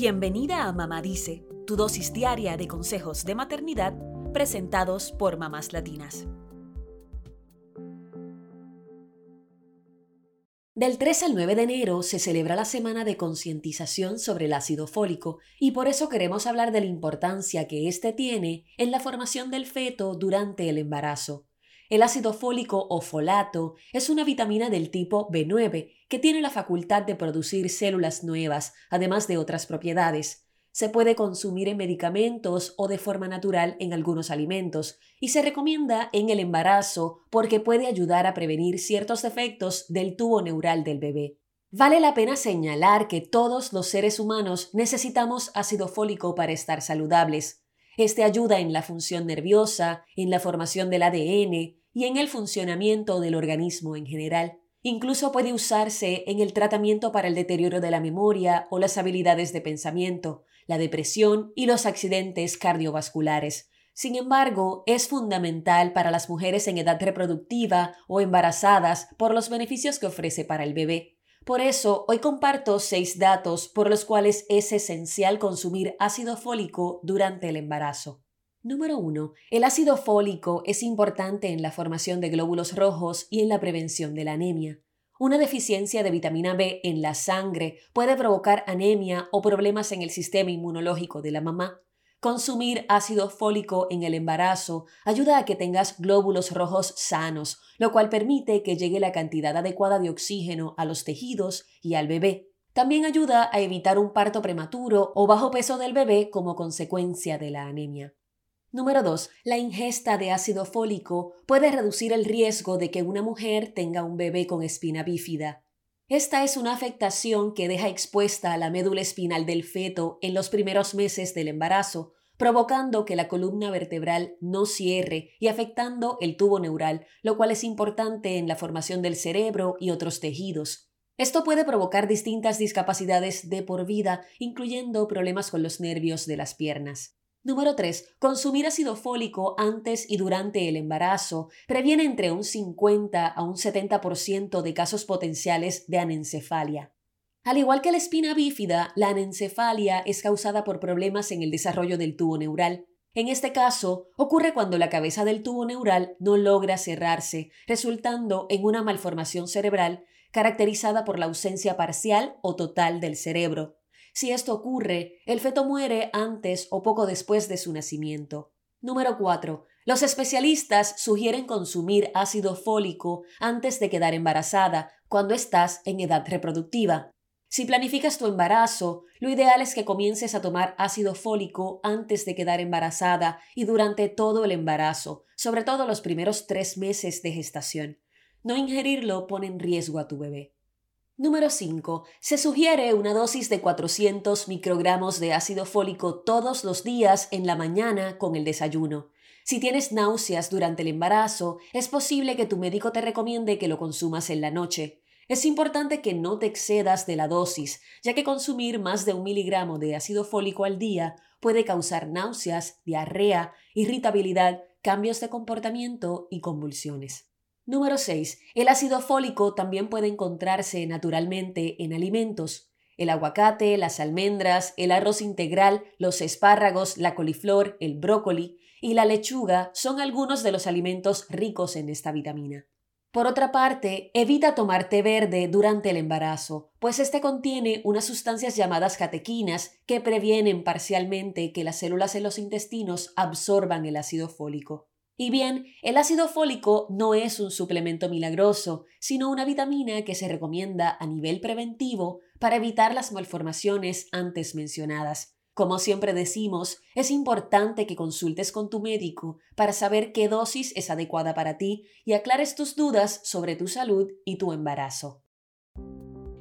Bienvenida a Mamá Dice, tu dosis diaria de consejos de maternidad presentados por mamás latinas. Del 3 al 9 de enero se celebra la semana de concientización sobre el ácido fólico y por eso queremos hablar de la importancia que éste tiene en la formación del feto durante el embarazo. El ácido fólico o folato es una vitamina del tipo B9 que tiene la facultad de producir células nuevas, además de otras propiedades. Se puede consumir en medicamentos o de forma natural en algunos alimentos y se recomienda en el embarazo porque puede ayudar a prevenir ciertos defectos del tubo neural del bebé. Vale la pena señalar que todos los seres humanos necesitamos ácido fólico para estar saludables. Este ayuda en la función nerviosa, en la formación del ADN, y en el funcionamiento del organismo en general. Incluso puede usarse en el tratamiento para el deterioro de la memoria o las habilidades de pensamiento, la depresión y los accidentes cardiovasculares. Sin embargo, es fundamental para las mujeres en edad reproductiva o embarazadas por los beneficios que ofrece para el bebé. Por eso, hoy comparto seis datos por los cuales es esencial consumir ácido fólico durante el embarazo. Número 1. El ácido fólico es importante en la formación de glóbulos rojos y en la prevención de la anemia. Una deficiencia de vitamina B en la sangre puede provocar anemia o problemas en el sistema inmunológico de la mamá. Consumir ácido fólico en el embarazo ayuda a que tengas glóbulos rojos sanos, lo cual permite que llegue la cantidad adecuada de oxígeno a los tejidos y al bebé. También ayuda a evitar un parto prematuro o bajo peso del bebé como consecuencia de la anemia. Número 2. La ingesta de ácido fólico puede reducir el riesgo de que una mujer tenga un bebé con espina bífida. Esta es una afectación que deja expuesta a la médula espinal del feto en los primeros meses del embarazo, provocando que la columna vertebral no cierre y afectando el tubo neural, lo cual es importante en la formación del cerebro y otros tejidos. Esto puede provocar distintas discapacidades de por vida, incluyendo problemas con los nervios de las piernas. Número 3. Consumir ácido fólico antes y durante el embarazo previene entre un 50 a un 70% de casos potenciales de anencefalia. Al igual que la espina bífida, la anencefalia es causada por problemas en el desarrollo del tubo neural. En este caso, ocurre cuando la cabeza del tubo neural no logra cerrarse, resultando en una malformación cerebral caracterizada por la ausencia parcial o total del cerebro. Si esto ocurre, el feto muere antes o poco después de su nacimiento. Número 4. Los especialistas sugieren consumir ácido fólico antes de quedar embarazada, cuando estás en edad reproductiva. Si planificas tu embarazo, lo ideal es que comiences a tomar ácido fólico antes de quedar embarazada y durante todo el embarazo, sobre todo los primeros tres meses de gestación. No ingerirlo pone en riesgo a tu bebé. Número 5. Se sugiere una dosis de 400 microgramos de ácido fólico todos los días en la mañana con el desayuno. Si tienes náuseas durante el embarazo, es posible que tu médico te recomiende que lo consumas en la noche. Es importante que no te excedas de la dosis, ya que consumir más de un miligramo de ácido fólico al día puede causar náuseas, diarrea, irritabilidad, cambios de comportamiento y convulsiones. Número 6. El ácido fólico también puede encontrarse naturalmente en alimentos. El aguacate, las almendras, el arroz integral, los espárragos, la coliflor, el brócoli y la lechuga son algunos de los alimentos ricos en esta vitamina. Por otra parte, evita tomar té verde durante el embarazo, pues este contiene unas sustancias llamadas catequinas que previenen parcialmente que las células en los intestinos absorban el ácido fólico. Y bien, el ácido fólico no es un suplemento milagroso, sino una vitamina que se recomienda a nivel preventivo para evitar las malformaciones antes mencionadas. Como siempre decimos, es importante que consultes con tu médico para saber qué dosis es adecuada para ti y aclares tus dudas sobre tu salud y tu embarazo.